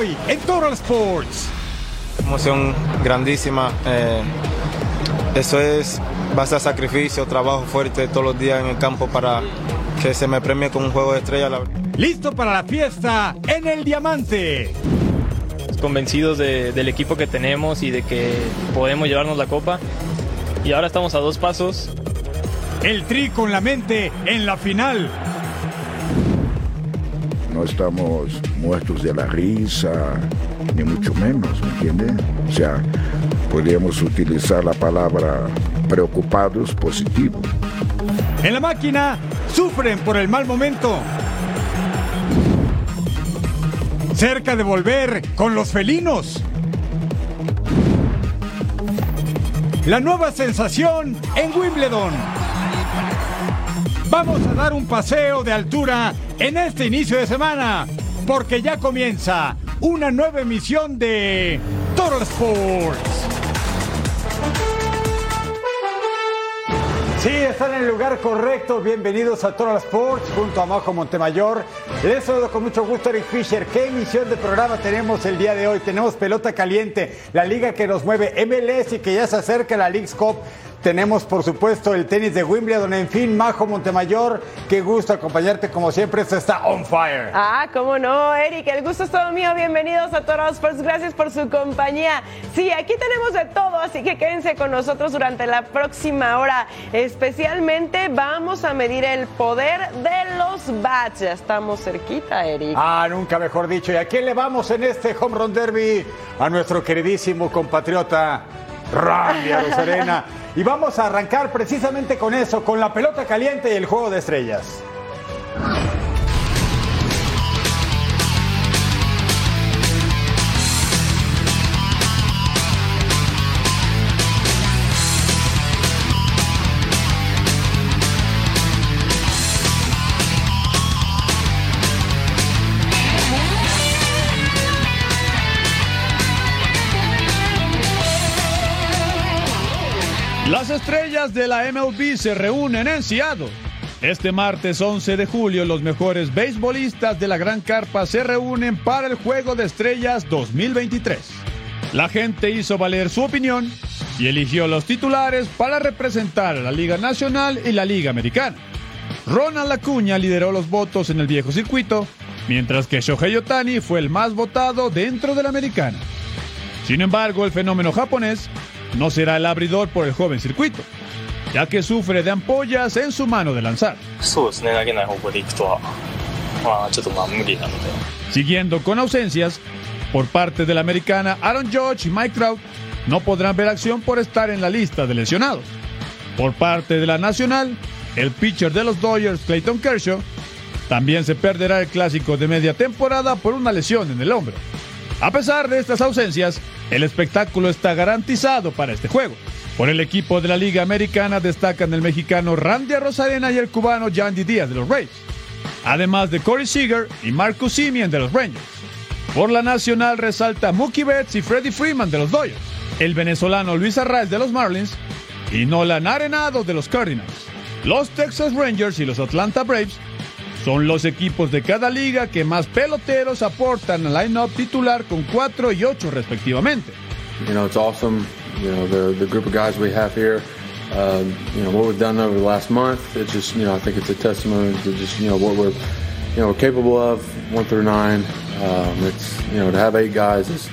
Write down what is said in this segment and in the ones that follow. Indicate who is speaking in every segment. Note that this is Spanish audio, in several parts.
Speaker 1: Hoy en Total Sports.
Speaker 2: Emoción grandísima. Eh, eso es base a sacrificio, trabajo fuerte todos los días en el campo para que se me premie con un juego de estrella.
Speaker 1: Listo para la fiesta en el Diamante.
Speaker 3: Convencidos de- del equipo que tenemos y de que podemos llevarnos la copa. Y ahora estamos a dos pasos.
Speaker 1: El Tri con la mente en la final.
Speaker 4: No estamos muertos de la risa, ni mucho menos, ¿me entiende? O sea, podríamos utilizar la palabra preocupados positivo.
Speaker 1: En la máquina sufren por el mal momento. Cerca de volver con los felinos. La nueva sensación en Wimbledon. Vamos a dar un paseo de altura en este inicio de semana, porque ya comienza una nueva emisión de Total Sports. Sí, están en el lugar correcto. Bienvenidos a Total Sports junto a Majo Montemayor. Les saludo con mucho gusto Eric Fisher. ¿Qué emisión de programa tenemos el día de hoy? Tenemos pelota caliente, la liga que nos mueve, MLS y que ya se acerca la League's Cup. Tenemos, por supuesto, el tenis de Wimbledon. En fin, Majo Montemayor, qué gusto acompañarte como siempre. Esto está on fire.
Speaker 5: Ah, cómo no, Eric, el gusto es todo mío. Bienvenidos a Toros Sports, gracias por su compañía. Sí, aquí tenemos de todo, así que quédense con nosotros durante la próxima hora. Especialmente vamos a medir el poder de los bats. Ya estamos cerquita, Eric.
Speaker 1: Ah, nunca mejor dicho. ¿Y a quién le vamos en este Home Run Derby? A nuestro queridísimo compatriota Randy Arozarena. Y vamos a arrancar precisamente con eso, con la pelota caliente y el juego de estrellas.
Speaker 6: Las estrellas de la MLB se reúnen en Seattle. Este martes 11 de julio, los mejores beisbolistas de la Gran Carpa se reúnen para el Juego de Estrellas 2023. La gente hizo valer su opinión y eligió los titulares para representar a la Liga Nacional y la Liga Americana. Ronald Acuña lideró los votos en el viejo circuito, mientras que Shohei Otani fue el más votado dentro de la americana. Sin embargo, el fenómeno japonés no será el abridor por el joven circuito, ya que sufre de ampollas en su mano de lanzar. Siguiendo con ausencias, por parte de la americana Aaron George y Mike Trout no podrán ver acción por estar en la lista de lesionados. Por parte de la nacional, el pitcher de los Dodgers, Clayton Kershaw, también se perderá el clásico de media temporada por una lesión en el hombro. A pesar de estas ausencias, el espectáculo está garantizado para este juego. Por el equipo de la Liga Americana destacan el mexicano Randy Rosarena y el cubano Yandy Díaz de los Rays, además de Corey Seager y Marcus Simeon de los Rangers. Por la nacional resalta Mookie Betts y Freddie Freeman de los Dodgers, el venezolano Luis Arraez de los Marlins y Nolan Arenado de los Cardinals. Los Texas Rangers y los Atlanta Braves son los equipos de cada liga que más peloteros aportan al line-up titular con 4 y 8 respectivamente.
Speaker 7: You know, it's awesome. You know, the the group of guys we have here. Um, you know what we've done over the last month. It's just, you know, I think it's a testimony to just, you know, what we're, you know, we're capable of, one through nine. Um, it's, you know, to have eight guys is,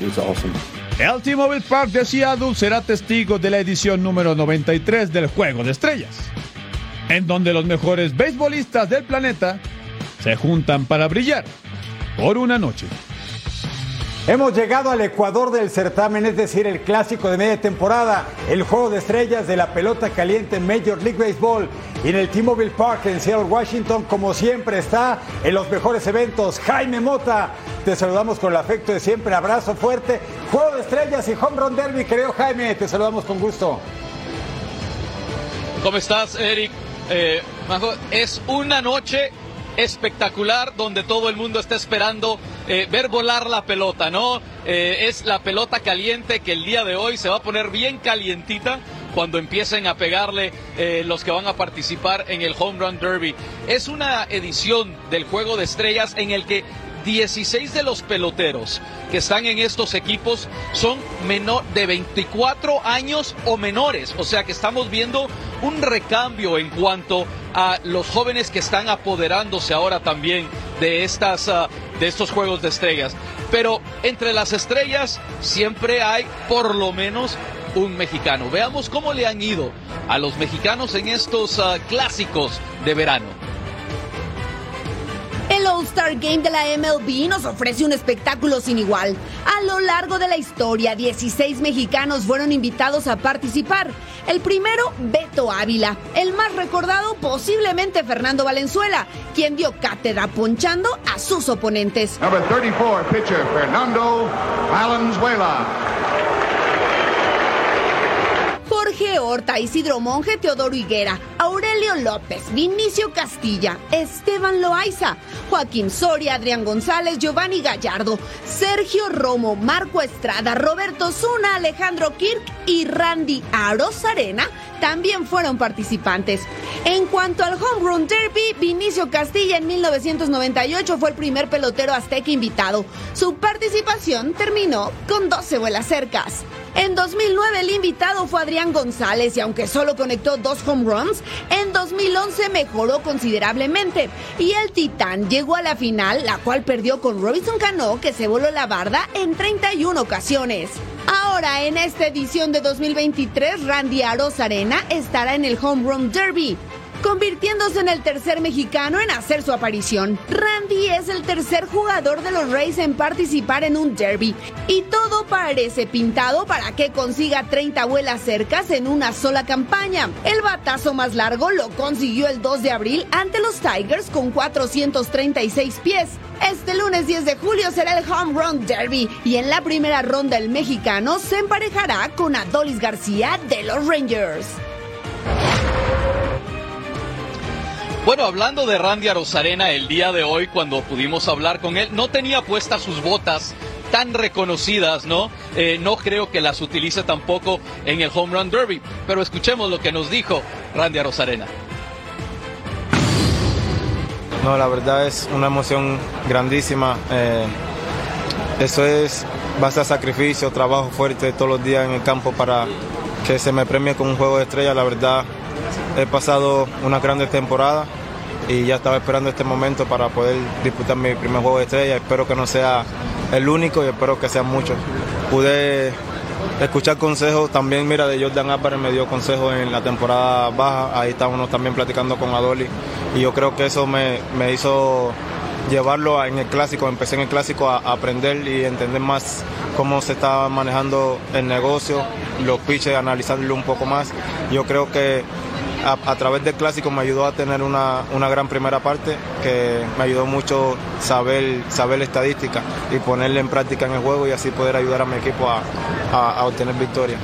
Speaker 7: is awesome.
Speaker 6: El T-Mobile Park de Seattle será testigo de la edición número 93 del Juego de Estrellas, en donde los mejores beisbolistas del planeta se juntan para brillar por una noche.
Speaker 1: Hemos llegado al Ecuador del certamen, es decir, el clásico de media temporada, el juego de estrellas de la pelota caliente en Major League Baseball. Y en el T-Mobile Park en Seattle, Washington, como siempre, está en los mejores eventos. Jaime Mota, te saludamos con el afecto de siempre. Abrazo fuerte. Juego de estrellas y home run derby, creo Jaime. Te saludamos con gusto.
Speaker 8: ¿Cómo estás, Eric? Eh, es una noche espectacular donde todo el mundo está esperando eh, ver volar la pelota, ¿no? Eh, es la pelota caliente que el día de hoy se va a poner bien calientita cuando empiecen a pegarle los que van a participar en el Home Run Derby. Es una edición del Juego de Estrellas en el que 16 de los peloteros que están en estos equipos son menor de 24 años o menores. O sea que estamos viendo un recambio en cuanto a los jóvenes que están apoderándose ahora también de estas ah, de estos juegos de estrellas. Pero entre las estrellas siempre hay por lo menos un mexicano. Veamos cómo le han ido a los mexicanos en estos ah, clásicos de verano.
Speaker 9: All-Star Game de la MLB nos ofrece un espectáculo sin igual. A lo largo de la historia, 16 mexicanos fueron invitados a participar. El primero, Beto Ávila. El más recordado, posiblemente Fernando Valenzuela, quien dio cátedra ponchando a sus oponentes.
Speaker 10: Number 34, pitcher Fernando Valenzuela.
Speaker 9: Horta, Isidro Monje, Teodoro Higuera, Aurelio López, Vinicio Castilla, Esteban Loaiza, Joaquín Soria, Adrián González, Giovanni Gallardo, Sergio Romo, Marco Estrada, Roberto Zuna, Alejandro Kirk y Randy Arozarena también fueron participantes. En cuanto al Home Run Derby, Vinicio Castilla en 1998 fue el primer pelotero azteca invitado. Su participación terminó con 12 vuelas cercas. En 2009 el invitado fue Adrián González y aunque solo conectó dos home runs, en 2011 mejoró considerablemente y el Titán llegó a la final, la cual perdió con Robinson Cano que se voló la barda en 31 ocasiones. Ahora, en esta edición de 2023, Randy Aros Arena estará en el Home Run Derby convirtiéndose en el tercer mexicano en hacer su aparición. Randy es el tercer jugador de los Rays en participar en un derby y todo parece pintado para que consiga 30 vuelas cercas en una sola campaña. El batazo más largo lo consiguió el 2 de abril ante los Tigers con 436 pies. Este lunes 10 de julio será el Home Run Derby y en la primera ronda el mexicano se emparejará con Adolis García de los Rangers.
Speaker 8: Bueno, hablando de Randy Arozarena el día de hoy, cuando pudimos hablar con él, no tenía puestas sus botas tan reconocidas, ¿no? Eh, no creo que las utilice tampoco en el Home Run Derby, pero escuchemos lo que nos dijo Randy Arozarena.
Speaker 2: No, la verdad es una emoción grandísima. Eh, eso es base a sacrificio, trabajo fuerte todos los días en el campo para que se me premie con un juego de estrella. La verdad, he pasado una grande temporada y ya estaba esperando este momento para poder disputar mi primer juego de estrella. Espero que no sea el único y espero que sean muchos. Pude escuchar consejos también, mira, de Jordan Álvarez me dio consejos en la temporada baja, ahí estábamos también platicando con Adoli y yo creo que eso me, me hizo llevarlo en el clásico, empecé en el clásico a, aprender y entender más cómo se estaba manejando el negocio, los pitches, analizarlo un poco más. Yo creo que a, través del clásico me ayudó a tener una, gran primera parte que me ayudó mucho saber, saber estadística y ponerla en práctica en el juego y así poder ayudar a mi equipo a, a obtener victoria.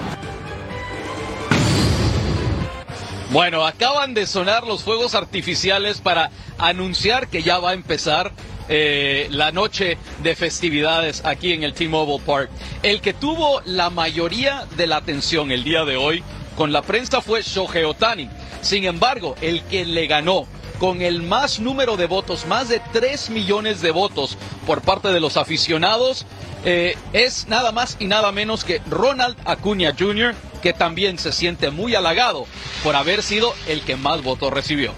Speaker 8: Bueno, acaban de sonar los fuegos artificiales para anunciar que ya va a empezar eh, la noche de festividades aquí en el T-Mobile Park. El que tuvo la mayoría de la atención el día de hoy con la prensa fue Shohei Otani. Sin embargo, el que le ganó con el más número de votos, más de 3 millones de votos por parte de los aficionados, eh, es nada más y nada menos que Ronald Acuña Jr., que también se siente muy halagado por haber sido el que más votos recibió.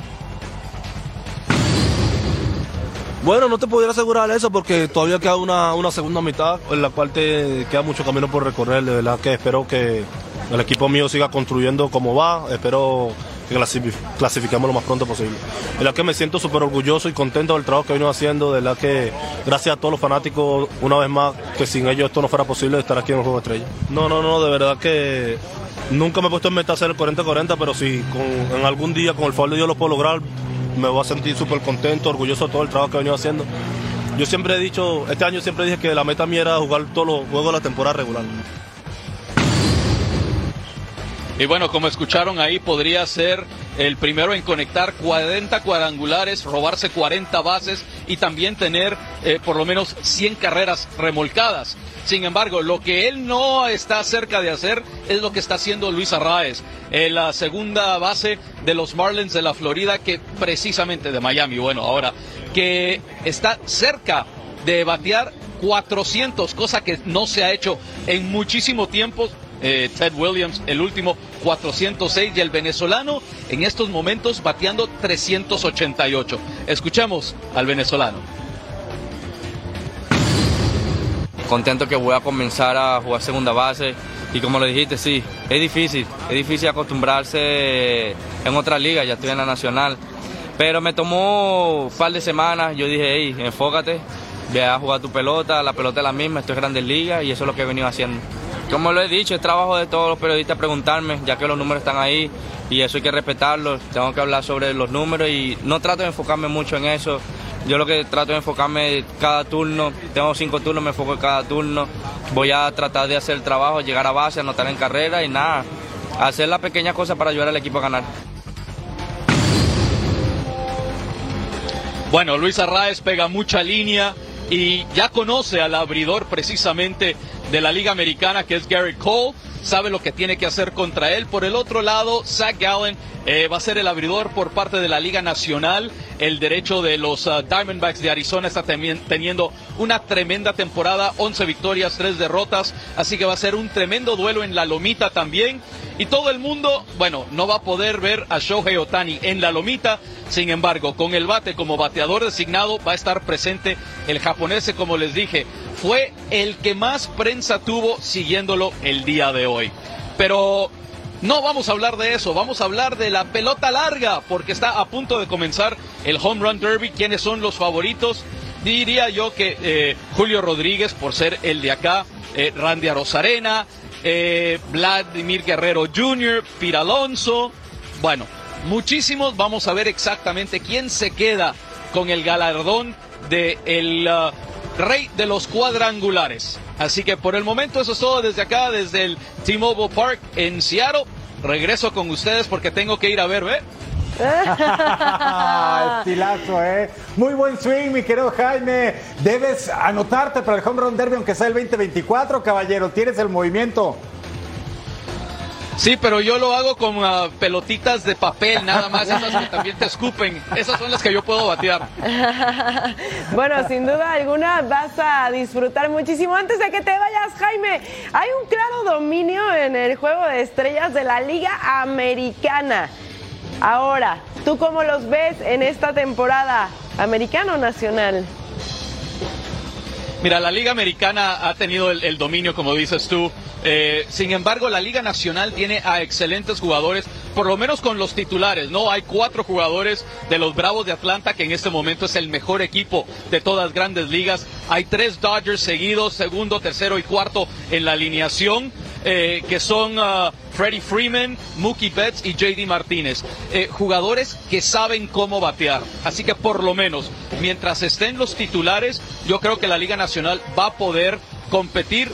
Speaker 11: Bueno, no te pudiera asegurar eso porque todavía queda una, una segunda mitad en la cual te queda mucho camino por recorrer. De verdad que espero que el equipo mío siga construyendo como va. Espero que clasifiquemos lo más pronto posible. De la que me siento súper orgulloso y contento del trabajo que vino haciendo, de la que gracias a todos los fanáticos, una vez más, que sin ellos esto no fuera posible estar aquí en el Juego Estrella. No, no, no, de verdad que nunca me he puesto en meta hacer el 40-40, pero si con, en algún día con el favor de Dios lo puedo lograr, me voy a sentir súper contento, orgulloso de todo el trabajo que he venido haciendo. Yo siempre he dicho, este año siempre dije que la meta mía era jugar todos los juegos de la temporada regular.
Speaker 8: Y bueno, como escucharon ahí, podría ser el primero en conectar 40 cuadrangulares, robarse 40 bases y también tener eh, por lo menos 100 carreras remolcadas. Sin embargo, lo que él no está cerca de hacer es lo que está haciendo Luis Arraez, en la segunda base de los Marlins de la Florida, que precisamente de Miami, bueno, ahora, que está cerca de batear 400, cosa que no se ha hecho en muchísimo tiempo. Eh, Ted Williams, el último 406 y el venezolano en estos momentos bateando 388. Escuchemos al venezolano.
Speaker 12: Contento que voy a comenzar a jugar segunda base y como lo dijiste, sí, es difícil, es difícil acostumbrarse en otra liga, ya estoy en la nacional, pero me tomó un par de semanas, yo dije, hey, enfócate, ve a jugar tu pelota, la pelota es la misma, esto es Grandes Ligas y eso es lo que he venido haciendo. Como lo he dicho, es trabajo de todos los periodistas preguntarme, ya que los números están ahí y eso hay que respetarlos. Tengo que hablar sobre los números y no trato de enfocarme mucho en eso. Yo lo que trato de enfocarme cada turno, tengo cinco turnos, me enfoco en cada turno. Voy a tratar de hacer el trabajo, llegar a base, anotar en carrera y nada, hacer la pequeña cosa para ayudar al equipo a ganar.
Speaker 8: Bueno, Luis Arraez pega mucha línea y ya conoce al abridor precisamente de la Liga Americana, que es Gary Cole. Sabe lo que tiene que hacer contra él. Por el otro lado, Zach Gallen eh, va a ser el abridor por parte de la Liga Nacional. El derecho de los uh, Diamondbacks de Arizona está teniendo una tremenda temporada, 11 victorias, 3 derrotas, así que va a ser un tremendo duelo en la lomita también. Y todo el mundo, bueno, no va a poder ver a Shohei Otani en la lomita, sin embargo, con el bate como bateador designado va a estar presente el japonés, como les dije, fue el que más prensa tuvo siguiéndolo el día de hoy. Pero no vamos a hablar de eso, vamos a hablar de la pelota larga, porque está a punto de comenzar el Home Run Derby. ¿Quiénes son los favoritos? Diría yo que eh, Julio Rodríguez, por ser el de acá, eh, Randy Arozarena, eh, Vladimir Guerrero Jr., Pira Alonso. Bueno, muchísimos. Vamos a ver exactamente quién se queda con el galardón de el uh, rey de los cuadrangulares. Así que por el momento eso es todo desde acá, desde el T-Mobile Park en Seattle. Regreso con ustedes porque tengo que ir a ver, ¿ve?
Speaker 1: Estilazo, ¿eh? Muy buen swing, mi querido Jaime. Debes anotarte para el Home Run Derby, aunque sea el 2024, caballero. Tienes el movimiento.
Speaker 8: Sí, pero yo lo hago con uh, pelotitas de papel, nada más, esas que también te escupen. Esas son las que yo puedo batear.
Speaker 5: bueno, sin duda alguna vas a disfrutar muchísimo. Antes de que te vayas, Jaime, hay un claro dominio en el juego de estrellas de la Liga Americana. Ahora, ¿tú cómo los ves en esta temporada? ¿Americano o nacional?
Speaker 8: Mira, la Liga Americana ha tenido el, dominio, como dices tú. Eh, sin embargo, la Liga Nacional tiene a excelentes jugadores, por lo menos con los titulares, ¿no? Hay cuatro jugadores de los Bravos de Atlanta, que en este momento es el mejor equipo de todas grandes ligas. Hay tres Dodgers seguidos, segundo, tercero y cuarto en la alineación. Eh, que son uh, Freddie Freeman, Mookie Betts y JD Martínez. Eh, jugadores que saben cómo batear. Así que por lo menos, mientras estén los titulares, yo creo que la Liga Nacional va a poder competir.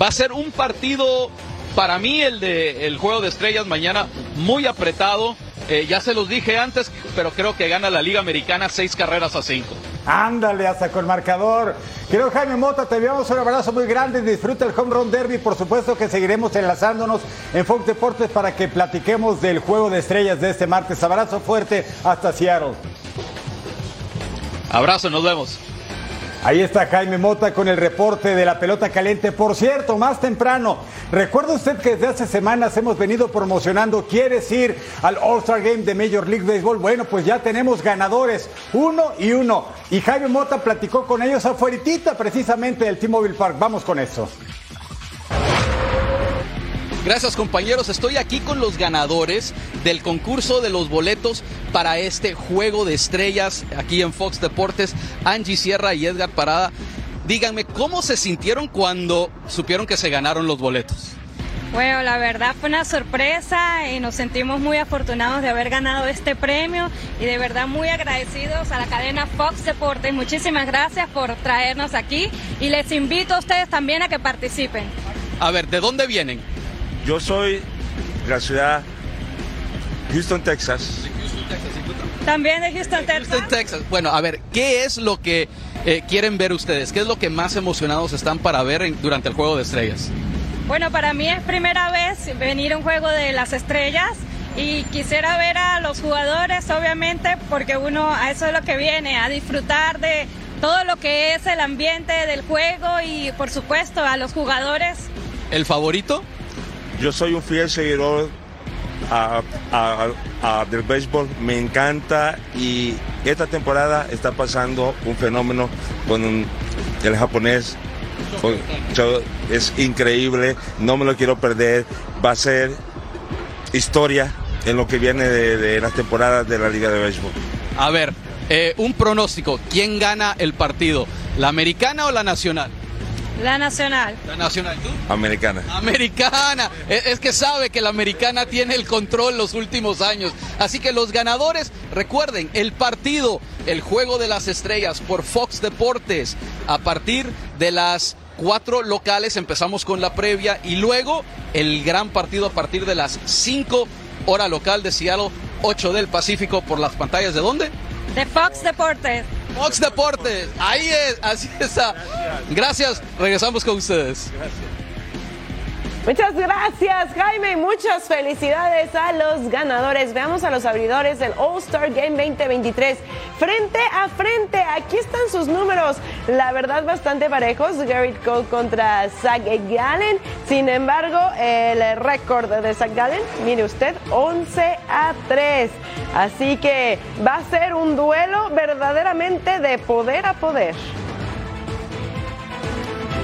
Speaker 8: Va a ser un partido, para mí, el de el juego de estrellas mañana muy apretado. Eh, ya se los dije antes, pero creo que gana la Liga Americana seis carreras a cinco.
Speaker 1: Ándale, hasta con marcador. Querido Jaime Mota, te enviamos un abrazo muy grande. Disfruta el Home Run Derby. Por supuesto que seguiremos enlazándonos en Fox Deportes para que platiquemos del juego de estrellas de este martes. Abrazo fuerte hasta Seattle.
Speaker 8: Abrazo, nos vemos.
Speaker 1: Ahí está Jaime Mota con el reporte de la pelota caliente. Por cierto, más temprano, recuerda usted que desde hace semanas hemos venido promocionando, ¿quieres ir al All-Star Game de Major League Baseball? Bueno, pues ya tenemos ganadores, uno y uno. Y Jaime Mota platicó con ellos afueritita precisamente del T-Mobile Park. Vamos con eso.
Speaker 8: Gracias compañeros, estoy aquí con los ganadores del concurso de los boletos para este juego de estrellas aquí en Fox Deportes, Angie Sierra y Edgar Parada. Díganme, ¿cómo se sintieron cuando supieron que se ganaron los boletos?
Speaker 13: Bueno, la verdad fue una sorpresa y nos sentimos muy afortunados de haber ganado este premio y de verdad muy agradecidos a la cadena Fox Deportes. Muchísimas gracias por traernos aquí y les invito a ustedes también a que participen.
Speaker 8: A ver, ¿de dónde vienen?
Speaker 14: Yo soy de la ciudad Houston, Texas.
Speaker 13: También de Houston, Texas.
Speaker 8: Houston, Texas. Bueno, a ver, ¿qué es lo que eh, quieren ver ustedes? ¿Qué es lo que más emocionados están para ver en- durante el Juego de Estrellas?
Speaker 13: Bueno, para mí es primera vez venir a un juego de las estrellas y quisiera ver a los jugadores, obviamente, porque uno a eso es lo que viene, a disfrutar de todo lo que es el ambiente del juego y, por supuesto, a los jugadores.
Speaker 8: ¿El favorito?
Speaker 14: Yo soy un fiel seguidor del béisbol, me encanta y esta temporada está pasando un fenómeno con el japonés. Es increíble, no me lo quiero perder, va a ser historia en lo que viene de, de las temporadas de la Liga de Béisbol.
Speaker 8: A ver, eh, un pronóstico. ¿Quién gana el partido? ¿La americana o la nacional?
Speaker 13: La nacional.
Speaker 8: La nacional. ¿Tú?
Speaker 14: Americana.
Speaker 8: Americana. Es, es que sabe que la americana tiene el control los últimos años. Así que los ganadores, recuerden, el partido, el juego de las estrellas por Fox Deportes. A partir de las cuatro locales empezamos con la previa y luego el gran partido a partir de las 5 hora local de Seattle, 8 del Pacífico por las pantallas de dónde?
Speaker 13: De Fox Deportes.
Speaker 8: Fox Deportes. Ahí es, así está. Gracias. Regresamos con ustedes.
Speaker 5: Muchas gracias, Jaime, muchas felicidades a los ganadores. Veamos a los abridores del All-Star Game 2023. Frente a frente, aquí están sus números. La verdad, bastante parejos. Garrett Cole contra Zach Gallen. Sin embargo, el récord de Zach Gallen, mire usted, 11 a 3. Así que va a ser un duelo verdaderamente de poder a poder.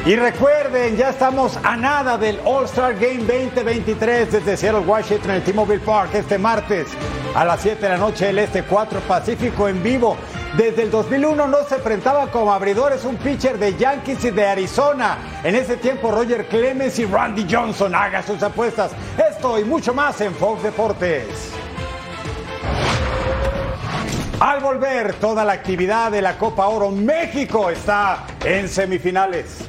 Speaker 1: Y recuerden, ya estamos a nada del All-Star Game 2023 desde Seattle, Washington, en el T-Mobile Park este martes a las 7 de la noche el Este 4 Pacífico en vivo. Desde el 2001 no se enfrentaba como abridores un pitcher de Yankees y de Arizona. En ese tiempo Roger Clemens y Randy Johnson. Haga sus apuestas. Esto y mucho más en Fox Deportes. Al volver, toda la actividad de la Copa Oro México está en semifinales.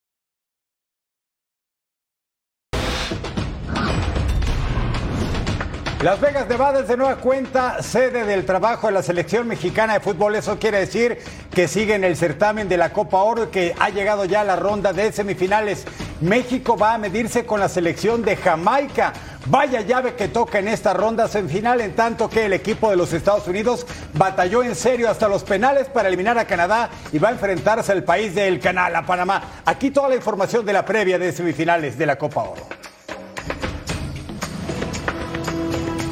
Speaker 1: Las Vegas, Nevada es de nueva cuenta sede del trabajo de la selección mexicana de fútbol. Eso quiere decir que sigue en el certamen de la Copa Oro y que ha llegado ya a la ronda de semifinales. México va a medirse con la selección de Jamaica. Vaya llave que toca en esta ronda semifinal, en tanto que el equipo de los Estados Unidos batalló en serio hasta los penales para eliminar a Canadá y va a enfrentarse al país del canal, a Panamá. Aquí toda la información de la previa de semifinales de la Copa Oro.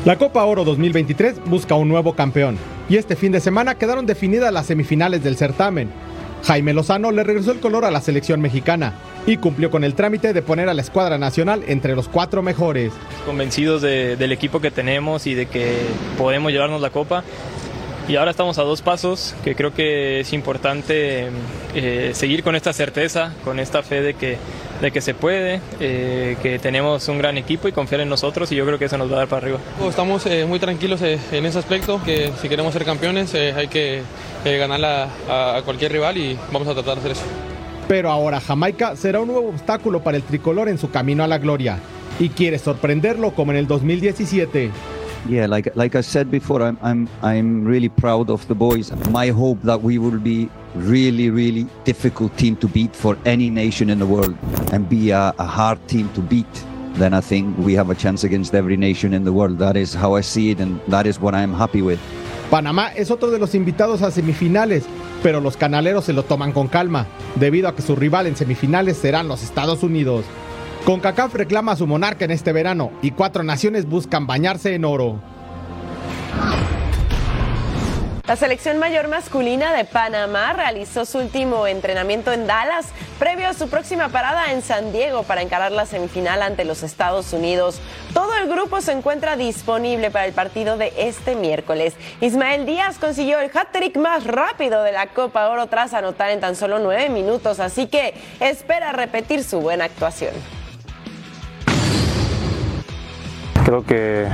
Speaker 15: La Copa Oro 2023 busca un nuevo campeón y este fin de semana quedaron definidas las semifinales del certamen. Jaime Lozano le regresó el color a la selección mexicana y cumplió con el trámite de poner a la escuadra nacional entre los cuatro mejores.
Speaker 3: Convencidos de- del equipo que tenemos y de que podemos llevarnos la copa. Y ahora estamos a dos pasos, que creo que es importante eh, seguir con esta certeza, con esta fe de que, de que se puede, eh, que tenemos un gran equipo y confiar en nosotros y yo creo que eso nos va a dar para arriba.
Speaker 16: Estamos eh, muy tranquilos eh, en ese aspecto, que si queremos ser campeones eh, hay que eh, ganarla a, a cualquier rival y vamos a tratar de hacer eso.
Speaker 15: Pero ahora Jamaica será un nuevo obstáculo para el tricolor en su camino a la gloria y quiere sorprenderlo como en el 2017.
Speaker 17: Yeah, like like I said before, I'm I'm I'm really proud of the boys. My hope that we will be really really difficult team to beat for any nation in the world and be a, a hard team to beat. then I think we have a chance against every nation in the world. That is how I see it, and that is what I'm happy with.
Speaker 15: Panamá es otro de los invitados a semifinales, pero los canaleros se lo toman con calma, debido a que su rival en semifinales serán los Estados Unidos. CONCACAF reclama a su monarca en este verano y cuatro naciones buscan bañarse en oro.
Speaker 5: La selección mayor masculina de Panamá realizó su último entrenamiento en Dallas previo a su próxima parada en San Diego para encarar la semifinal ante los Estados Unidos. Todo el grupo se encuentra disponible para el partido de este miércoles. Ismael Díaz consiguió el hat-trick más rápido de la Copa Oro tras anotar en tan solo nueve minutos, así que espera repetir su buena actuación.
Speaker 18: Creo que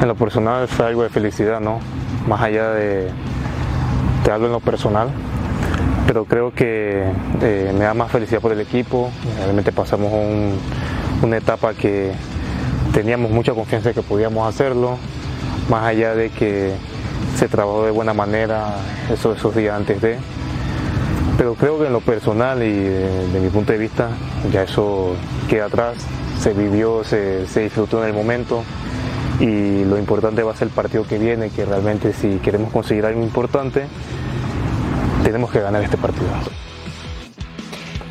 Speaker 18: en lo personal fue algo de felicidad, ¿no? Más allá de, de algo en lo personal, pero creo que eh, me da más felicidad por el equipo. Realmente pasamos un- una etapa que teníamos mucha confianza de que podíamos hacerlo, más allá de que se trabajó de buena manera esos, días antes de. Pero creo que en lo personal y de, mi punto de vista ya eso queda atrás, se vivió, se disfrutó en el momento y lo importante va a ser el partido que viene, que realmente si queremos conseguir algo importante, tenemos que ganar este partido.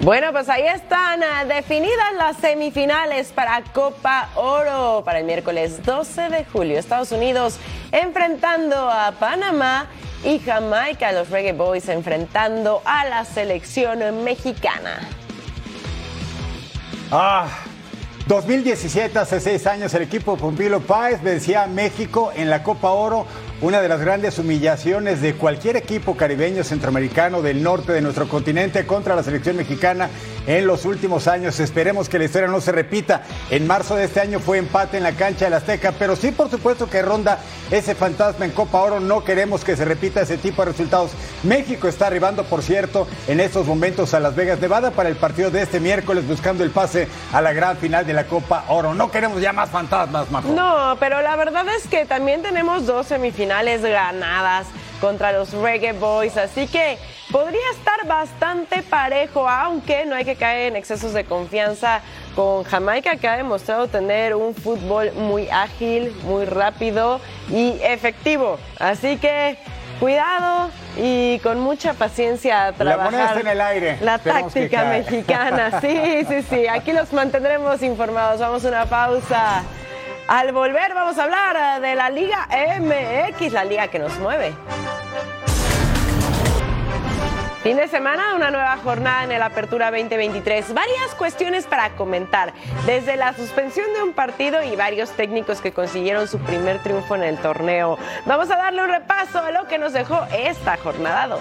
Speaker 5: Bueno, pues ahí están ah, definidas las semifinales para Copa Oro para el miércoles 12 de julio. Estados Unidos enfrentando a Panamá y Jamaica, los Reggae Boys enfrentando a la selección mexicana.
Speaker 1: Ah, 2017, hace seis años, el equipo Pompilo Páez vencía a México en la Copa Oro, una de las grandes humillaciones de cualquier equipo caribeño centroamericano del norte de nuestro continente contra la selección mexicana en los últimos años. Esperemos que la historia no se repita. En marzo de este año fue empate en la cancha del Azteca, pero sí, por supuesto, que ronda ese fantasma en Copa Oro. No queremos que se repita ese tipo de resultados. México está arribando, por cierto, en estos momentos a Las Vegas, Nevada, para el partido de este miércoles, buscando el pase a la gran final de la Copa Oro. No queremos ya más fantasmas, Majo.
Speaker 5: No, pero la verdad es que también tenemos dos semifinales ganadas contra los Reggae Boys, así que podría estar bastante parejo, aunque no hay que caer en excesos de confianza con Jamaica, que ha demostrado tener un fútbol muy ágil, muy rápido y efectivo. Así que cuidado y con mucha paciencia a
Speaker 1: La
Speaker 5: trabajar.
Speaker 1: moneda está en el aire.
Speaker 5: La táctica mexicana, sí, sí, sí. Aquí los mantendremos informados. Vamos a una pausa. Al volver vamos a hablar de la Liga MX, la liga que nos mueve. Fin de semana, una nueva jornada en el Apertura 2023. Varias cuestiones para comentar, desde la suspensión de un partido y varios técnicos que consiguieron su primer triunfo en el torneo. Vamos a darle un repaso a lo que nos dejó esta jornada 2.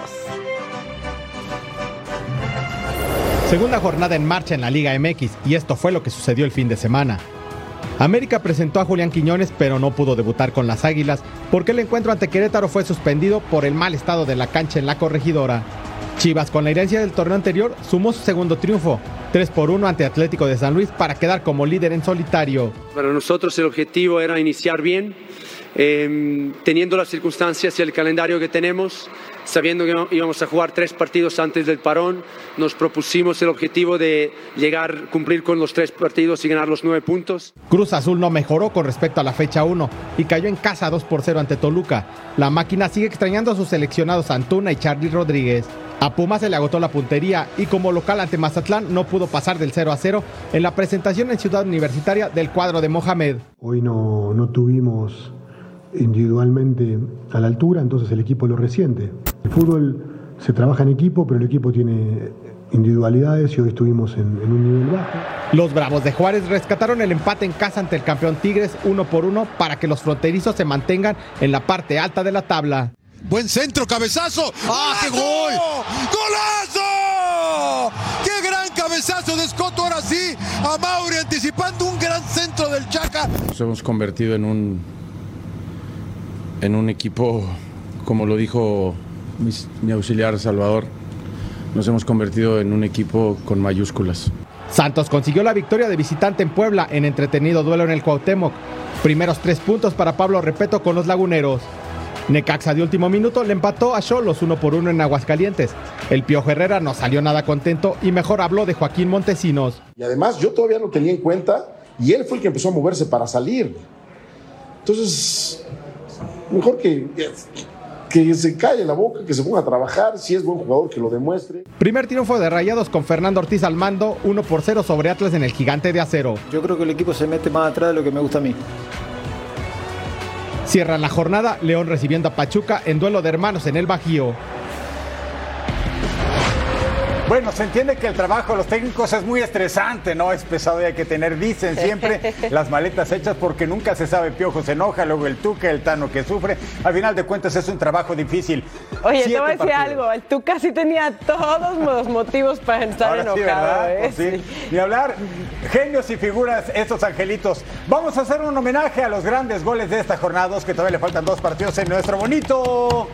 Speaker 15: Segunda jornada en marcha en la Liga MX y esto fue lo que sucedió el fin de semana. América presentó a Julián Quiñones pero no pudo debutar con las Águilas porque el encuentro ante Querétaro fue suspendido por el mal estado de la cancha en la corregidora. Chivas con la herencia del torneo anterior sumó su segundo triunfo, 3 por 1 ante Atlético de San Luis para quedar como líder en solitario.
Speaker 19: Para nosotros el objetivo era iniciar bien, eh, teniendo las circunstancias y el calendario que tenemos, sabiendo que íbamos a jugar tres partidos antes del parón, nos propusimos el objetivo de llegar, cumplir con los tres partidos y ganar los nueve puntos.
Speaker 15: Cruz Azul no mejoró con respecto a la fecha 1 y cayó en casa 2 por 0 ante Toluca. La máquina sigue extrañando a sus seleccionados Antuna y Charlie Rodríguez. A Pumas se le agotó la puntería y como local ante Mazatlán no pudo pasar del 0 a 0 en la presentación en Ciudad Universitaria del cuadro de Mohamed.
Speaker 20: Hoy no, no tuvimos individualmente a la altura, entonces el equipo lo resiente. El fútbol se trabaja en equipo, pero el equipo tiene individualidades y hoy estuvimos en, en un nivel bajo.
Speaker 15: Los Bravos de Juárez rescataron el empate en casa ante el campeón Tigres uno por uno para que los fronterizos se mantengan en la parte alta de la tabla.
Speaker 21: Buen centro, cabezazo. ¡Ah, qué gol! ¡Golazo! ¡Qué gran cabezazo de Escoto ahora sí! A Mauri anticipando un gran centro del Chaca.
Speaker 22: Nos hemos convertido en un en un equipo, como lo dijo mis- mi auxiliar Salvador, nos hemos convertido en un equipo con mayúsculas.
Speaker 15: Santos consiguió la victoria de visitante en Puebla en entretenido duelo en el Cuauhtémoc. Primeros tres puntos para Pablo Repeto con los laguneros. Necaxa de último minuto le empató a Cholos uno por uno en Aguascalientes. El Piojo Herrera no salió nada contento y mejor habló de Joaquín Montesinos.
Speaker 23: Y además yo todavía no tenía en cuenta
Speaker 24: y él fue el que empezó a moverse para salir. Entonces, mejor que, que se calle la boca, que se ponga a trabajar, si es buen jugador, que lo demuestre.
Speaker 15: Primer triunfo de Rayados con Fernando Ortiz al mando, 1 por 0 sobre Atlas en el gigante de acero.
Speaker 25: Yo creo que el equipo se mete más atrás de lo que me gusta a mí.
Speaker 15: Cierran la jornada, León recibiendo a Pachuca en duelo de hermanos en el Bajío.
Speaker 1: Bueno, se entiende que el trabajo de los técnicos es muy estresante, ¿no? Es pesado y hay que tener, dicen siempre, las maletas hechas porque nunca se sabe, Piojo se enoja, luego el Tuca, el Tano que sufre. Al final de cuentas es un trabajo difícil.
Speaker 5: Oye, te voy a decir algo, el Tuca sí tenía todos los motivos para estar
Speaker 1: Ahora sí,
Speaker 5: enojado.
Speaker 1: ¿verdad?
Speaker 5: ¿eh?
Speaker 1: Pues sí. Ni hablar, genios y figuras, estos angelitos. Vamos a hacer un homenaje a los grandes goles de esta jornada, dos que todavía le faltan dos partidos en nuestro bonito.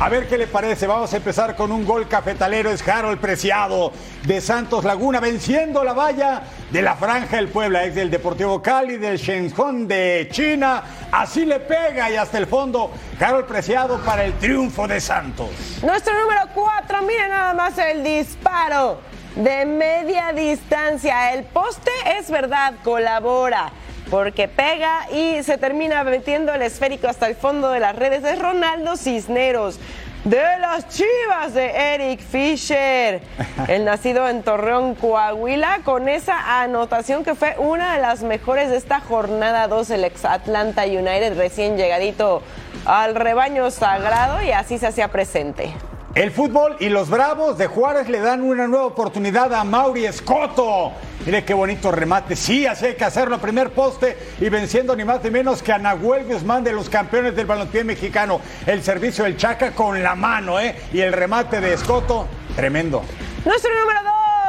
Speaker 1: A ver qué le parece. Vamos a empezar con un gol cafetalero. Es Harold Preciado de Santos Laguna venciendo la valla de la Franja del Puebla. Es del Deportivo Cali, del Shenzhen de China. Así le pega y hasta el fondo. Harold Preciado para el triunfo de Santos.
Speaker 5: Nuestro número 4, miren nada más el disparo de media distancia. El poste es verdad, colabora. Porque pega y se termina metiendo el esférico hasta el fondo de las redes. Es Ronaldo Cisneros de las Chivas de Eric Fisher, el nacido en Torreón, Coahuila, con esa anotación que fue una de las mejores de esta jornada 2, el ex Atlanta United recién llegadito al rebaño sagrado y así se hacía presente.
Speaker 1: El fútbol y los Bravos de Juárez le dan una nueva oportunidad a Mauri Escoto. Mire qué bonito remate. Sí, así hay que hacerlo. Primer poste y venciendo ni más ni menos que a Guzmán de los campeones del balompié mexicano. El servicio del Chaca con la mano, ¿eh? Y el remate de Escoto, tremendo.
Speaker 5: Nuestro número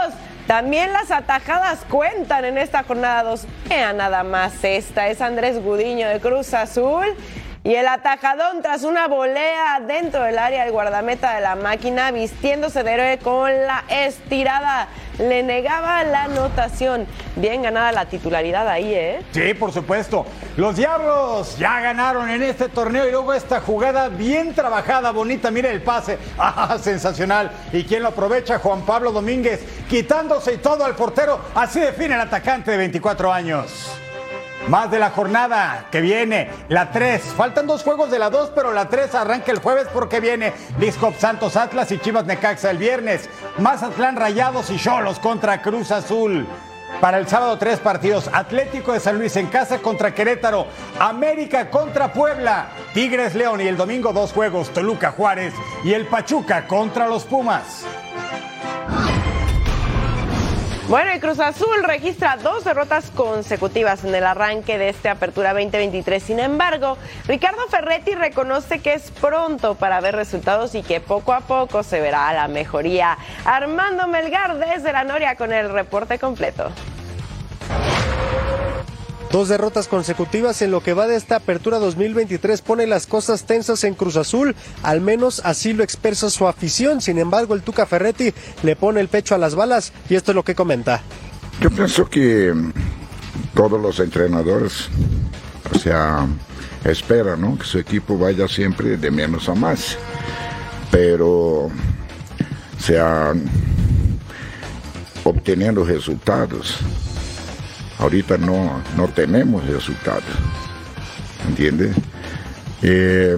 Speaker 5: 2. También las atajadas cuentan en esta jornada 2. Vean nada más esta. Es Andrés Gudiño de Cruz Azul. Y el atajadón tras una volea dentro del área, el guardameta de la máquina vistiéndose de héroe con la estirada. Le negaba la anotación. Bien ganada la titularidad ahí, ¿eh?
Speaker 1: Sí, por supuesto. Los Diablos ya ganaron en este torneo y luego esta jugada bien trabajada, bonita. Mire el pase. Ah, sensacional. ¿Y quién lo aprovecha? Juan Pablo Domínguez, quitándose y todo al portero. Así define el atacante de 24 años. Más de la jornada que viene, la 3. Faltan dos juegos de la 2, pero la 3 arranca el jueves porque viene Discop Santos Atlas y Chivas Necaxa el viernes. Mazatlán Rayados y Cholos contra Cruz Azul. Para el sábado tres partidos, Atlético de San Luis en casa contra Querétaro, América contra Puebla, Tigres León y el domingo dos juegos, Toluca Juárez y el Pachuca contra los Pumas.
Speaker 5: Bueno, y Cruz Azul registra dos derrotas consecutivas en el arranque de esta apertura 2023. Sin embargo, Ricardo Ferretti reconoce que es pronto para ver resultados y que poco a poco se verá la mejoría. Armando Melgar desde la Noria con el reporte completo.
Speaker 26: Dos derrotas consecutivas en lo que va de esta apertura 2023 pone las cosas tensas en Cruz Azul, al menos así lo expresa su afición. Sin embargo, el Tuca Ferretti le pone el pecho a las balas y esto es lo que comenta.
Speaker 27: Yo pienso que todos los entrenadores, o sea, esperan ¿no? que su equipo vaya siempre de menos a más, pero o sea, obteniendo resultados. Ahorita no, no tenemos resultados, ¿entiendes? Eh,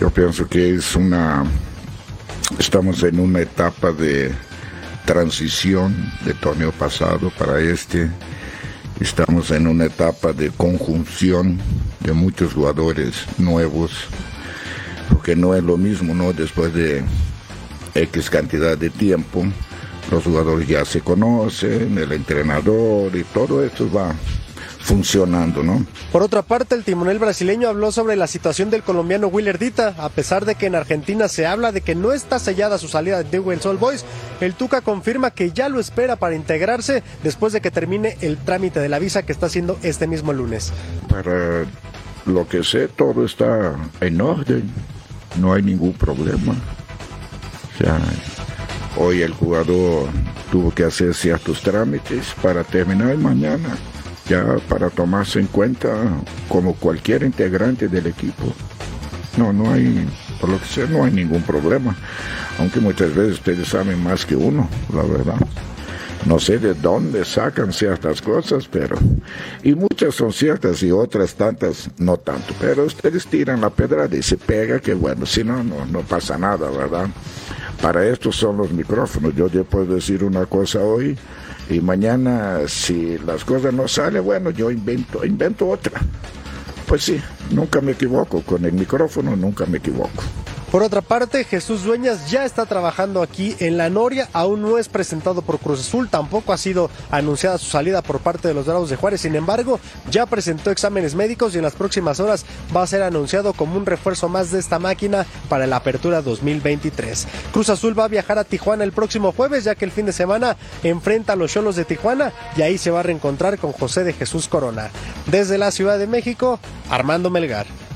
Speaker 27: yo pienso que es una, estamos en una etapa de transición del torneo pasado para este. Estamos en una etapa de conjunción de muchos jugadores nuevos, porque no es lo mismo, ¿no? Después de X cantidad de tiempo, los jugadores ya se conocen, el entrenador y todo esto va funcionando, ¿no?
Speaker 26: Por otra parte, el timonel brasileño habló sobre la situación del colombiano Willer Dita. A pesar de que en Argentina se habla de que no está sellada su salida de Newell's Old Boys, el Tuca confirma que ya lo espera para integrarse después de que termine el trámite de la visa que está haciendo este mismo lunes.
Speaker 27: Para lo que sé, todo está en orden, no hay ningún problema. O sea, hoy el jugador tuvo que hacer ciertos trámites para terminar mañana ya para tomarse en cuenta como cualquier integrante del equipo. No, no hay, por lo que sé, no hay ningún problema. Aunque muchas veces ustedes saben más que uno, la verdad. No sé de dónde sacan ciertas cosas, pero... Y muchas son ciertas y otras tantas no tanto. Pero ustedes tiran la pedrada y se pega, que bueno, si no, no, no pasa nada, ¿verdad? Para esto son los micrófonos. Yo ya puedo decir una cosa hoy y mañana si las cosas no salen, bueno, yo invento, invento otra. Pues sí, nunca me equivoco. Con el micrófono nunca me equivoco.
Speaker 26: Por otra parte, Jesús Dueñas ya está trabajando aquí en La Noria, aún no es presentado por Cruz Azul, tampoco ha sido anunciada su salida por parte de los Dorados de Juárez, sin embargo, ya presentó exámenes médicos y en las próximas horas va a ser anunciado como un refuerzo más de esta máquina para la apertura 2023. Cruz Azul va a viajar a Tijuana el próximo jueves, ya que el fin de semana enfrenta a los Cholos de Tijuana y ahí se va a reencontrar con José de Jesús Corona. Desde la Ciudad de México, Armando Melgar.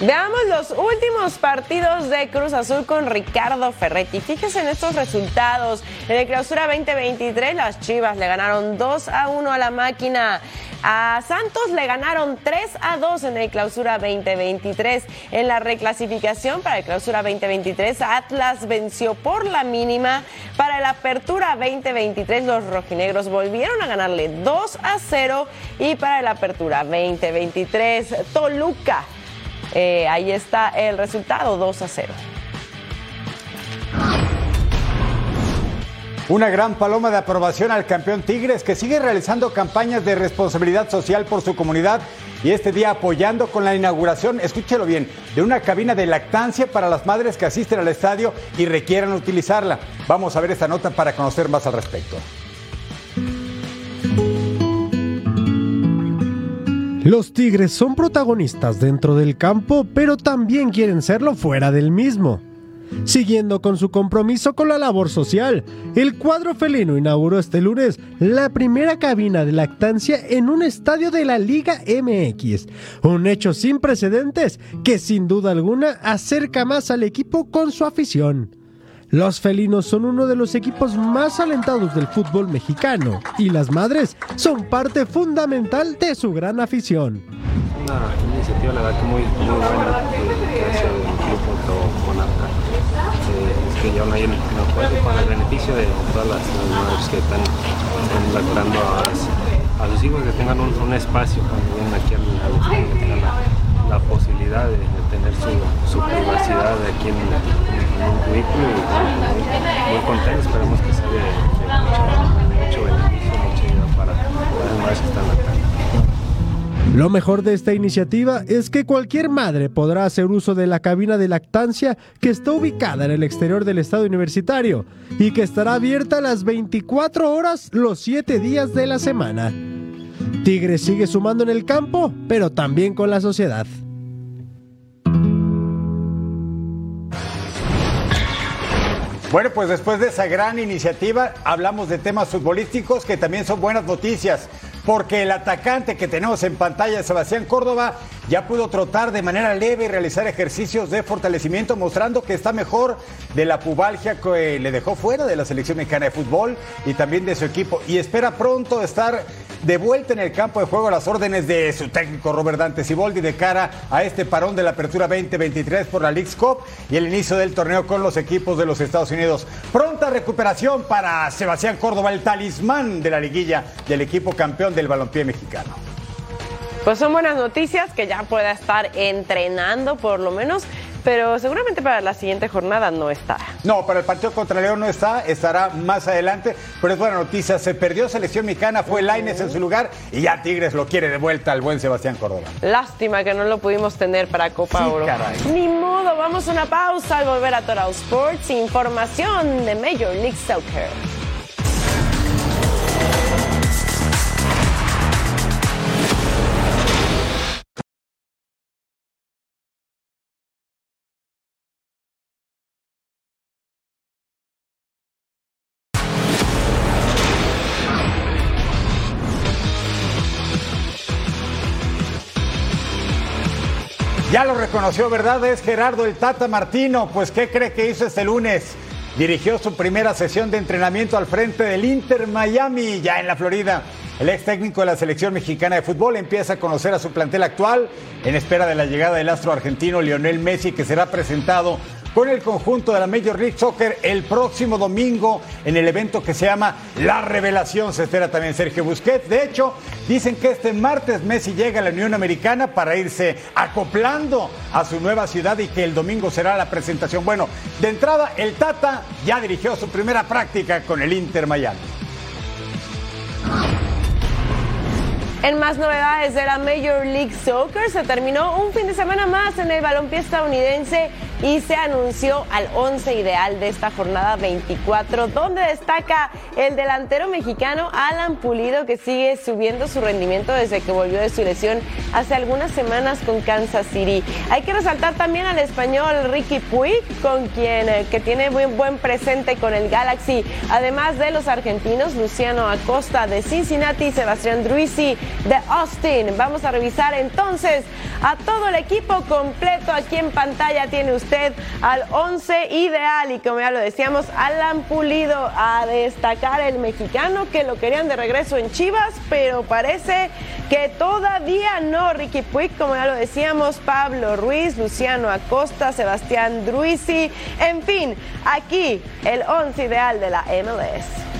Speaker 5: Veamos los últimos partidos de Cruz Azul con Ricardo Ferretti. Fíjese en estos resultados. En el clausura 2023, las Chivas le ganaron 2 a 1 a la máquina. A Santos le ganaron 3 a 2 en el clausura 2023. En la reclasificación para el clausura 2023, Atlas venció por la mínima. Para la apertura 2023, los rojinegros volvieron a ganarle 2 a 0. Y para la apertura 2023, Toluca eh, ahí está el resultado, 2 a 0.
Speaker 1: Una gran paloma de aprobación al campeón Tigres que sigue realizando campañas de responsabilidad social por su comunidad y este día apoyando con la inauguración, escúchelo bien, de una cabina de lactancia para las madres que asisten al estadio y requieran utilizarla. Vamos a ver esta nota para conocer más al respecto.
Speaker 26: Los Tigres son protagonistas dentro del campo, pero también quieren serlo fuera del mismo. Siguiendo con su compromiso con la labor social, el cuadro felino inauguró este lunes la primera cabina de lactancia en un estadio de la Liga MX, un hecho sin precedentes que sin duda alguna acerca más al equipo con su afición. Los felinos son uno de los equipos más alentados del fútbol mexicano y las madres son parte fundamental de su gran afición.
Speaker 28: Una iniciativa, la verdad, que muy, muy buena que hace el club junto con APTA. Eh, que llevan ahí en el para el beneficio de todas las, madres que están, están a, a, sus hijos, que tengan un, un espacio cuando vienen aquí al, al estadio, que tengan la, la posibilidad de, de tener su, su, privacidad aquí en, en, un vehículo y
Speaker 26: Lo mejor de esta iniciativa es que cualquier madre podrá hacer uso de la cabina de lactancia que está ubicada en el exterior del estado universitario y que estará abierta las 24 horas los 7 días de la semana. Tigres sigue sumando en el campo, pero también con la sociedad.
Speaker 1: Bueno, pues después de esa gran iniciativa hablamos de temas futbolísticos que también son buenas noticias, porque el atacante que tenemos en pantalla, Sebastián Córdoba, ya pudo trotar de manera leve y realizar ejercicios de fortalecimiento, mostrando que está mejor de la pubalgia que le dejó fuera de la selección mexicana de fútbol y también de su equipo, y espera pronto estar de vuelta en el campo de juego a las órdenes de su técnico Robert Dante Siboldi de cara a este parón de la apertura 2023 por la League's Cup y el inicio del torneo con los equipos de los Estados Unidos. Pronta recuperación para Sebastián Córdoba, el talismán de la liguilla del equipo campeón del balompié mexicano.
Speaker 5: Pues son buenas noticias que ya pueda estar entrenando por lo menos, pero seguramente para la siguiente jornada no está.
Speaker 1: No, para el partido contra León no está, estará más adelante, pero es buena noticia. Se perdió selección mexicana, fue Laines en su lugar y ya Tigres lo quiere de vuelta al buen Sebastián Córdoba.
Speaker 5: Lástima que no lo pudimos tener para Copa
Speaker 1: Sí,
Speaker 5: Oro.
Speaker 1: caray.
Speaker 5: Ni modo, vamos a una pausa al volver a Total Sports. Información de Major League Soccer.
Speaker 1: Reconoció, ¿verdad? Es Gerardo el Tata Martino. Pues, ¿qué cree que hizo este lunes? Dirigió su primera sesión de entrenamiento al frente del Inter Miami, ya en la Florida. El ex técnico de la selección mexicana de fútbol empieza a conocer a su plantel actual en espera de la llegada del astro argentino Lionel Messi, que será presentado con el conjunto de la Major League Soccer el próximo domingo en el evento que se llama La Revelación. Se espera también Sergio Busquets. De hecho, dicen que este martes Messi llega a la Unión Americana para irse acoplando a su nueva ciudad y que el domingo será la presentación. Bueno, de entrada, el Tata ya dirigió su primera práctica con el Inter Miami.
Speaker 5: En más novedades de la Major League Soccer, se terminó un fin de semana más en el balompié estadounidense y se anunció al 11 ideal de esta jornada 24, donde destaca el delantero mexicano Alan Pulido, que sigue subiendo su rendimiento desde que volvió de su lesión hace algunas semanas con Kansas City. Hay que resaltar también al español Ricky Puig, con quien eh, que tiene muy buen presente con el Galaxy, además de los argentinos Luciano Acosta de Cincinnati y Sebastián Druisi de Austin. Vamos a revisar entonces a todo el equipo completo. Aquí en pantalla tiene usted al 11 ideal y como ya lo decíamos, Alan Pulido a destacar el mexicano que lo querían de regreso en Chivas, pero parece que todavía no. Ricky Puig, como ya lo decíamos, Pablo Ruiz, Luciano Acosta, Sebastián Druisi, en fin, aquí el 11 ideal de la MLS.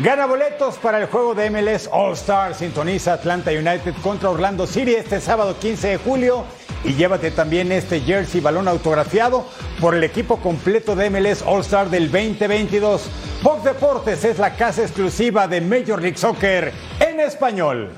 Speaker 1: Gana boletos para el juego de MLS All Star. Sintoniza Atlanta United contra Orlando City este sábado 15 de julio. Y llévate también este jersey balón autografiado por el equipo completo de MLS All Star del 2022. Fox Deportes es la casa exclusiva de Major League Soccer en español.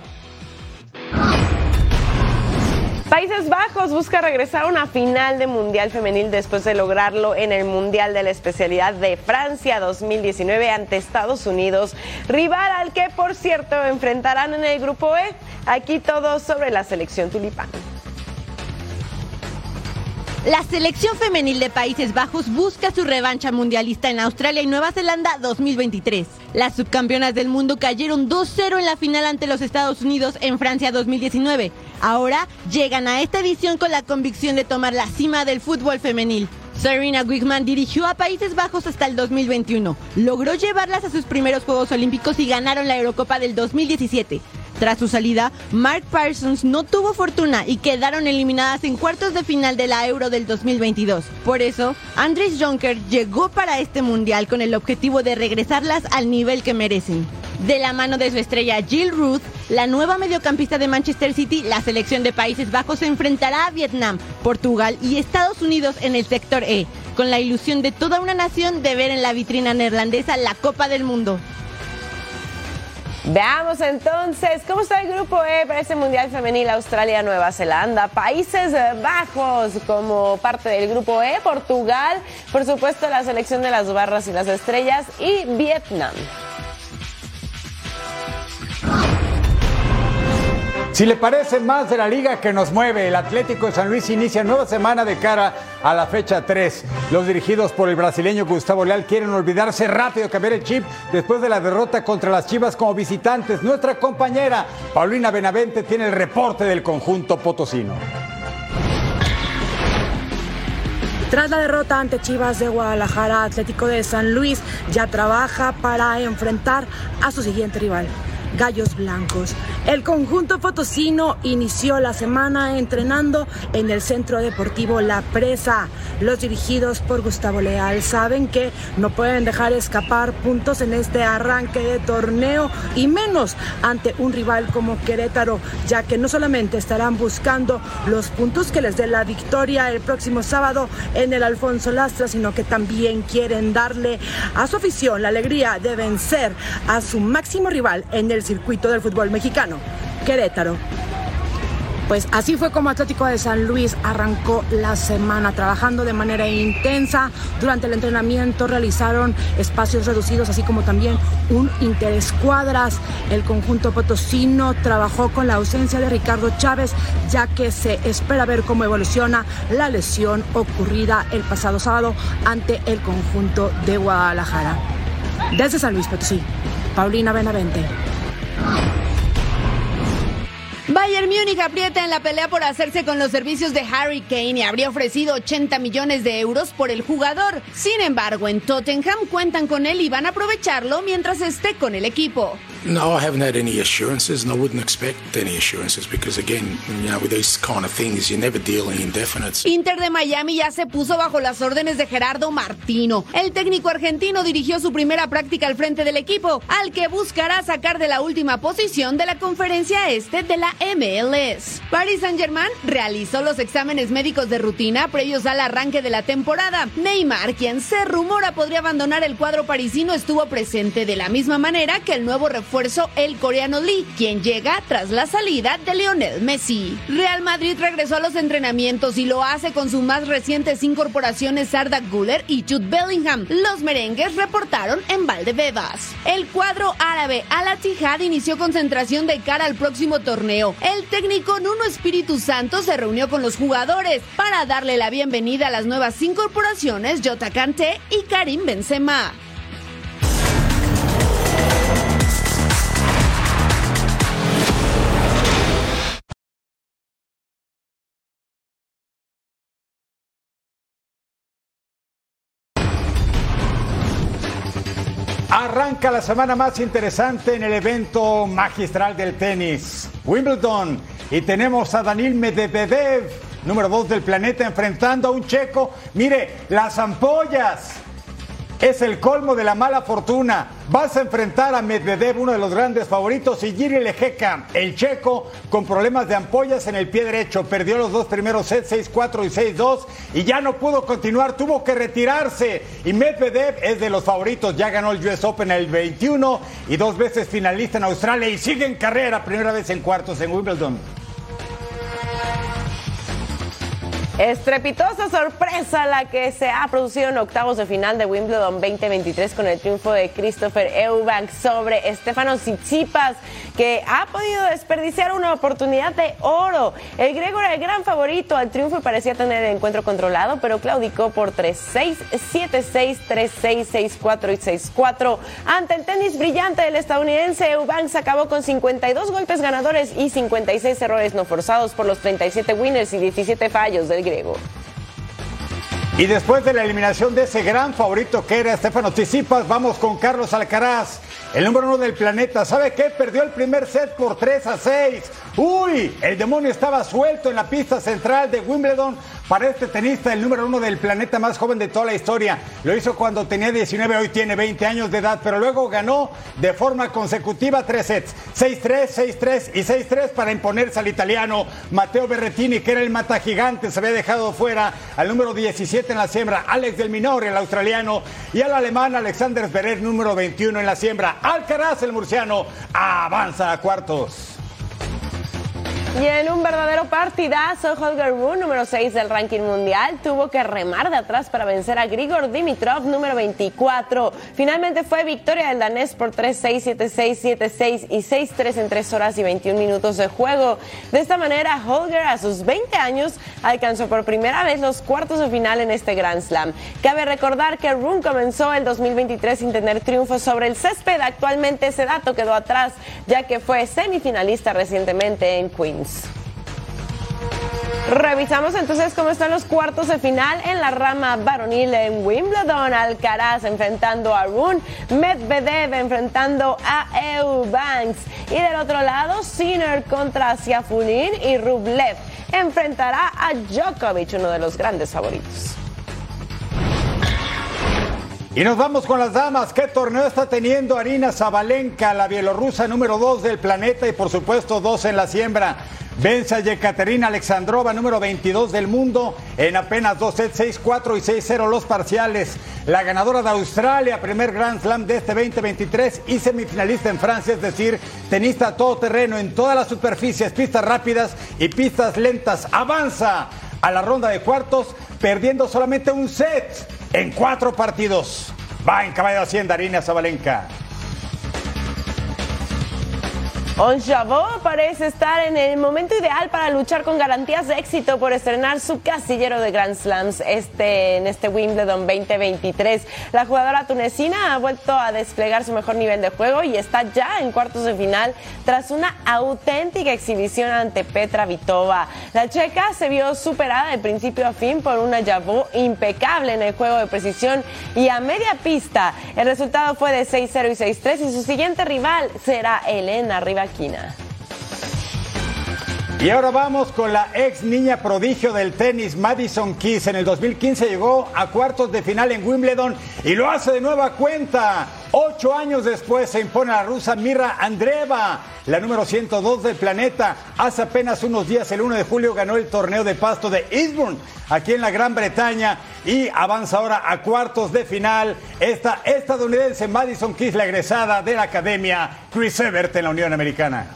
Speaker 5: Países Bajos busca regresar a una final de Mundial Femenil después de lograrlo en el Mundial de la especialidad de Francia 2019 ante Estados Unidos, rival al que por cierto enfrentarán en el grupo E. Aquí todo sobre la selección tulipán.
Speaker 29: La selección femenil de Países Bajos busca su revancha mundialista en Australia y Nueva Zelanda 2023. Las subcampeonas del mundo cayeron 2-0 en la final ante los Estados Unidos en Francia 2019. Ahora llegan a esta edición con la convicción de tomar la cima del fútbol femenil. Serena Wigman dirigió a Países Bajos hasta el 2021. Logró llevarlas a sus primeros Juegos Olímpicos y ganaron la Eurocopa del 2017. Tras su salida, Mark Parsons no tuvo fortuna y quedaron eliminadas en cuartos de final de la Euro del 2022. Por eso, Andres Jonker llegó para este mundial con el objetivo de regresarlas al nivel que merecen. De la mano de su estrella Jill Ruth, la nueva mediocampista de Manchester City, la selección de Países Bajos se enfrentará a Vietnam, Portugal y Estados Unidos en el sector E, con la ilusión de toda una nación de ver en la vitrina neerlandesa la Copa del Mundo.
Speaker 5: Veamos entonces cómo está el grupo E para este Mundial Femenil Australia, Nueva Zelanda, Países Bajos como parte del grupo E, Portugal, por supuesto la selección de las barras y las estrellas y Vietnam.
Speaker 1: Si le parece más de la liga que nos mueve, el Atlético de San Luis inicia nueva semana de cara a la fecha 3. Los dirigidos por el brasileño Gustavo Leal quieren olvidarse rápido, cambiar el chip después de la derrota contra las Chivas como visitantes. Nuestra compañera Paulina Benavente tiene el reporte del conjunto potosino.
Speaker 30: Tras la derrota ante Chivas de Guadalajara, Atlético de San Luis ya trabaja para enfrentar a su siguiente rival. Gallos Blancos. El conjunto potosino inició la semana entrenando en el Centro Deportivo La Presa. Los dirigidos por Gustavo Leal saben que no pueden dejar escapar puntos en este arranque de torneo y menos ante un rival como Querétaro, ya que no solamente estarán buscando los puntos que les dé la victoria el próximo sábado en el Alfonso Lastra, sino que también quieren darle a su afición la alegría de vencer a su máximo rival en el circuito del fútbol mexicano, Querétaro. Pues así fue como Atlético de San Luis arrancó la semana trabajando de manera intensa. Durante el entrenamiento realizaron espacios reducidos, así como también un interescuadras. El conjunto potosino trabajó con la ausencia de Ricardo Chávez, ya que se espera ver cómo evoluciona la lesión ocurrida el pasado sábado ante el conjunto de Guadalajara. Desde San Luis Potosí, Paulina Benavente.
Speaker 9: Bayern Múnich aprieta en la pelea por hacerse con los servicios de Harry Kane y habría ofrecido 80 millones de euros por el jugador. Sin embargo, en Tottenham cuentan con él y van a aprovecharlo mientras esté con el equipo.
Speaker 31: No, I haven't had any assurances, and I wouldn't expect any assurances because, again, you know, with these kind of things, you never deal in.
Speaker 9: Inter de Miami ya se puso bajo las órdenes de Gerardo Martino. El técnico argentino dirigió su primera práctica al frente del equipo, al que buscará sacar de la última posición de la conferencia este de la MLS. Paris Saint-Germain realizó los exámenes médicos de rutina previos al arranque de la temporada. Neymar, quien se rumora podría abandonar el cuadro parisino, estuvo presente de la misma manera que el nuevo refuerzo el coreano Lee, quien llega tras la salida de Lionel Messi. Real Madrid regresó a los entrenamientos y lo hace con sus más recientes incorporaciones Arda Güler y Jude Bellingham. Los merengues reportaron en Valdebebas. El cuadro árabe Al Ittihad inició concentración de cara al próximo torneo. El técnico Nuno Espíritu Santo se reunió con los jugadores para darle la bienvenida a las nuevas incorporaciones Jota Kanté y Karim Benzema.
Speaker 1: Arranca la semana más interesante en el evento magistral del tenis, Wimbledon. Y tenemos a Daniel Medvedev, número 2 del planeta, enfrentando a un checo. Mire, las ampollas es el colmo de la mala fortuna. Vas a enfrentar a Medvedev, uno de los grandes favoritos, y Giri Lejeka, el checo, con problemas de ampollas en el pie derecho. Perdió los dos primeros sets, 6-4 y 6-2, y ya no pudo continuar, tuvo que retirarse. Y Medvedev es de los favoritos, ya ganó el US Open el 21 y dos veces finalista en Australia y sigue en carrera, primera vez en cuartos en Wimbledon.
Speaker 5: Estrepitosa sorpresa la que se ha producido en octavos de final de Wimbledon 2023 con el triunfo de Christopher Eubank sobre Stefano Tsitsipas, que ha podido desperdiciar una oportunidad de oro. El griego era el gran favorito al triunfo y parecía tener el encuentro controlado, pero claudicó por 3-6, 7-6, 3-6, 6-4 y 6-4. Ante el tenis brillante del estadounidense, Eubanks acabó con 52 golpes ganadores y 56 errores no forzados por los 37 winners y 17 fallos del
Speaker 1: Y después de la eliminación de ese gran favorito que era Estefano Tsitsipas, vamos con Carlos Alcaraz, el número uno del planeta. ¿Sabe qué? Perdió el primer set por 3 a 6. Uy, el demonio estaba suelto en la pista central de Wimbledon para este tenista, el número uno del planeta más joven de toda la historia. Lo hizo cuando tenía 19, hoy tiene 20 años de edad, pero luego ganó de forma consecutiva tres sets, 6-3, 6-3 y 6-3 para imponerse al italiano Matteo Berrettini, que era el mata gigante, se había dejado fuera al número 17 en la siembra, Alex del Minor, el australiano, y al alemán Alexander Zverev, número 21 en la siembra. Alcaraz, el murciano, avanza a cuartos.
Speaker 5: Y en un verdadero partidazo, Holger Rune, número 6 del ranking mundial, tuvo que remar de atrás para vencer a Grigor Dimitrov, número 24. Finalmente fue victoria del danés por 3-6, 7-6, 7-6 y 6-3 en 3 horas y 21 minutos de juego. De esta manera, Holger a sus 20 años alcanzó por primera vez los cuartos de final en este Grand Slam. Cabe recordar que Rune comenzó el 2023 sin tener triunfo sobre el césped. Actualmente ese dato quedó atrás, ya que fue semifinalista recientemente en Queens. Revisamos entonces cómo están los cuartos de final en la rama varonil en Wimbledon. Alcaraz enfrentando a Rune, Medvedev enfrentando a Eubanks. Y del otro lado, Sinner contra Siafulin y Rublev enfrentará a Djokovic, uno de los grandes favoritos.
Speaker 1: Y nos vamos con las damas. ¿Qué torneo está teniendo Arina Zabalenka, la bielorrusa número 2 del planeta y por supuesto dos en la siembra? Vence a Yekaterina Alexandrova, número 22 del mundo, en apenas dos sets, 6-4 y 6-0 los parciales. La ganadora de Australia, primer Grand Slam de este 2023 y semifinalista en Francia, es decir, tenista todoterreno en todas las superficies, pistas rápidas y pistas lentas. Avanza a la ronda de cuartos, perdiendo solamente un set en cuatro partidos. Va en caballo de Hacienda, Arina Zabalenka.
Speaker 5: Onjabó parece estar en el momento ideal para luchar con garantías de éxito por estrenar su casillero de Grand Slams este, en este Wimbledon 2023. La jugadora tunecina ha vuelto a desplegar su mejor nivel de juego y está ya en cuartos de final tras una auténtica exhibición ante Petra Vitova. La checa se vio superada de principio a fin por una Jabó impecable en el juego de precisión y a media pista. El resultado fue de 6-0 y 6-3 y su siguiente rival será Elena
Speaker 1: Y ahora vamos con la ex niña prodigio del tenis, Madison Keys. En el 2015 llegó a cuartos de final en Wimbledon y lo hace de nueva cuenta. Ocho años después se impone la rusa Mira Andreeva, la número 102 del planeta. Hace apenas unos días, el 1 de julio, ganó el torneo de pasto de Eastbourne, aquí en la Gran Bretaña, y avanza ahora a cuartos de final. Esta estadounidense Madison Keys, la egresada de la academia Chris Evert en la Unión Americana.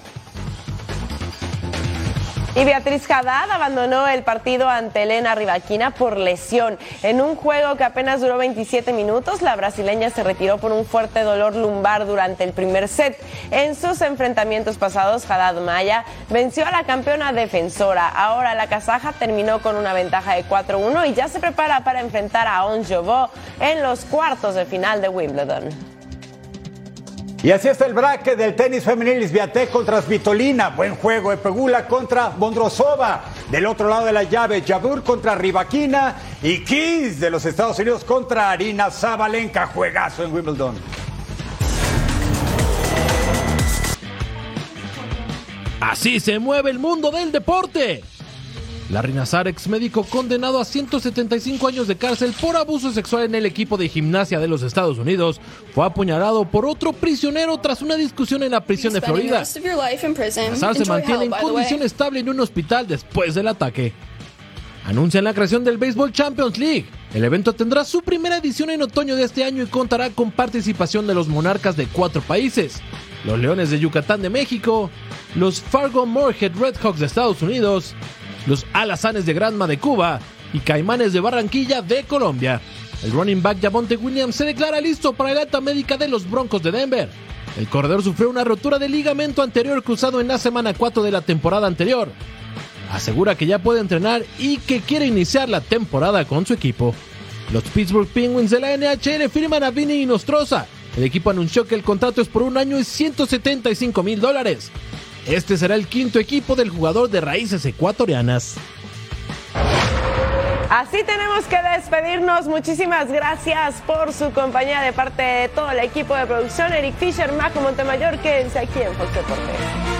Speaker 5: Y Beatriz Haddad abandonó el partido ante Elena Rivaquina por lesión. En un juego que apenas duró 27 minutos, la brasileña se retiró por un fuerte dolor lumbar durante el primer set. En sus enfrentamientos pasados, Haddad Maya venció a la campeona defensora. Ahora la kazaja terminó con una ventaja de 4-1 y ya se prepara para enfrentar a On Jovo en los cuartos de final de Wimbledon.
Speaker 1: Y así está el braque del tenis femenil Isbiatek contra Svitolina. Buen juego de Pegula contra Bondrosova. Del otro lado de la llave, Jabur contra Rivaquina. Y Keys de los Estados Unidos contra Arina Zabalenka. Juegazo en Wimbledon.
Speaker 32: Así se mueve el mundo del deporte. Larry Nazar, ex médico condenado a 175 años de cárcel por abuso sexual en el equipo de gimnasia de los Estados Unidos, fue apuñalado por otro prisionero tras una discusión en la prisión de Florida. Nazar se mantiene en condición estable en un hospital después del ataque. Anuncian la creación del Baseball Champions League. El evento tendrá su primera edición en otoño de este año y contará con participación de los monarcas de cuatro países. Los Leones de Yucatán de México, los Fargo Moorhead Redhawks de Estados Unidos, los Alazanes de Granma de Cuba y Caimanes de Barranquilla de Colombia. El running back Javonte Williams se declara listo para el alta médica de los Broncos de Denver. El corredor sufrió una rotura de ligamento anterior cruzado en la semana 4 de la temporada anterior. Asegura que ya puede entrenar y que quiere iniciar la temporada con su equipo. Los Pittsburgh Penguins de la NHL firman a Vinny y Nostroza. El equipo anunció que el contrato es por un año y 175 mil dólares. Este será el quinto equipo del jugador de raíces ecuatorianas.
Speaker 5: Así tenemos que despedirnos. Muchísimas gracias por su compañía de parte de todo el equipo de producción. Eric Fisher, Majo Montemayor, quédense aquí en Fox Deportes.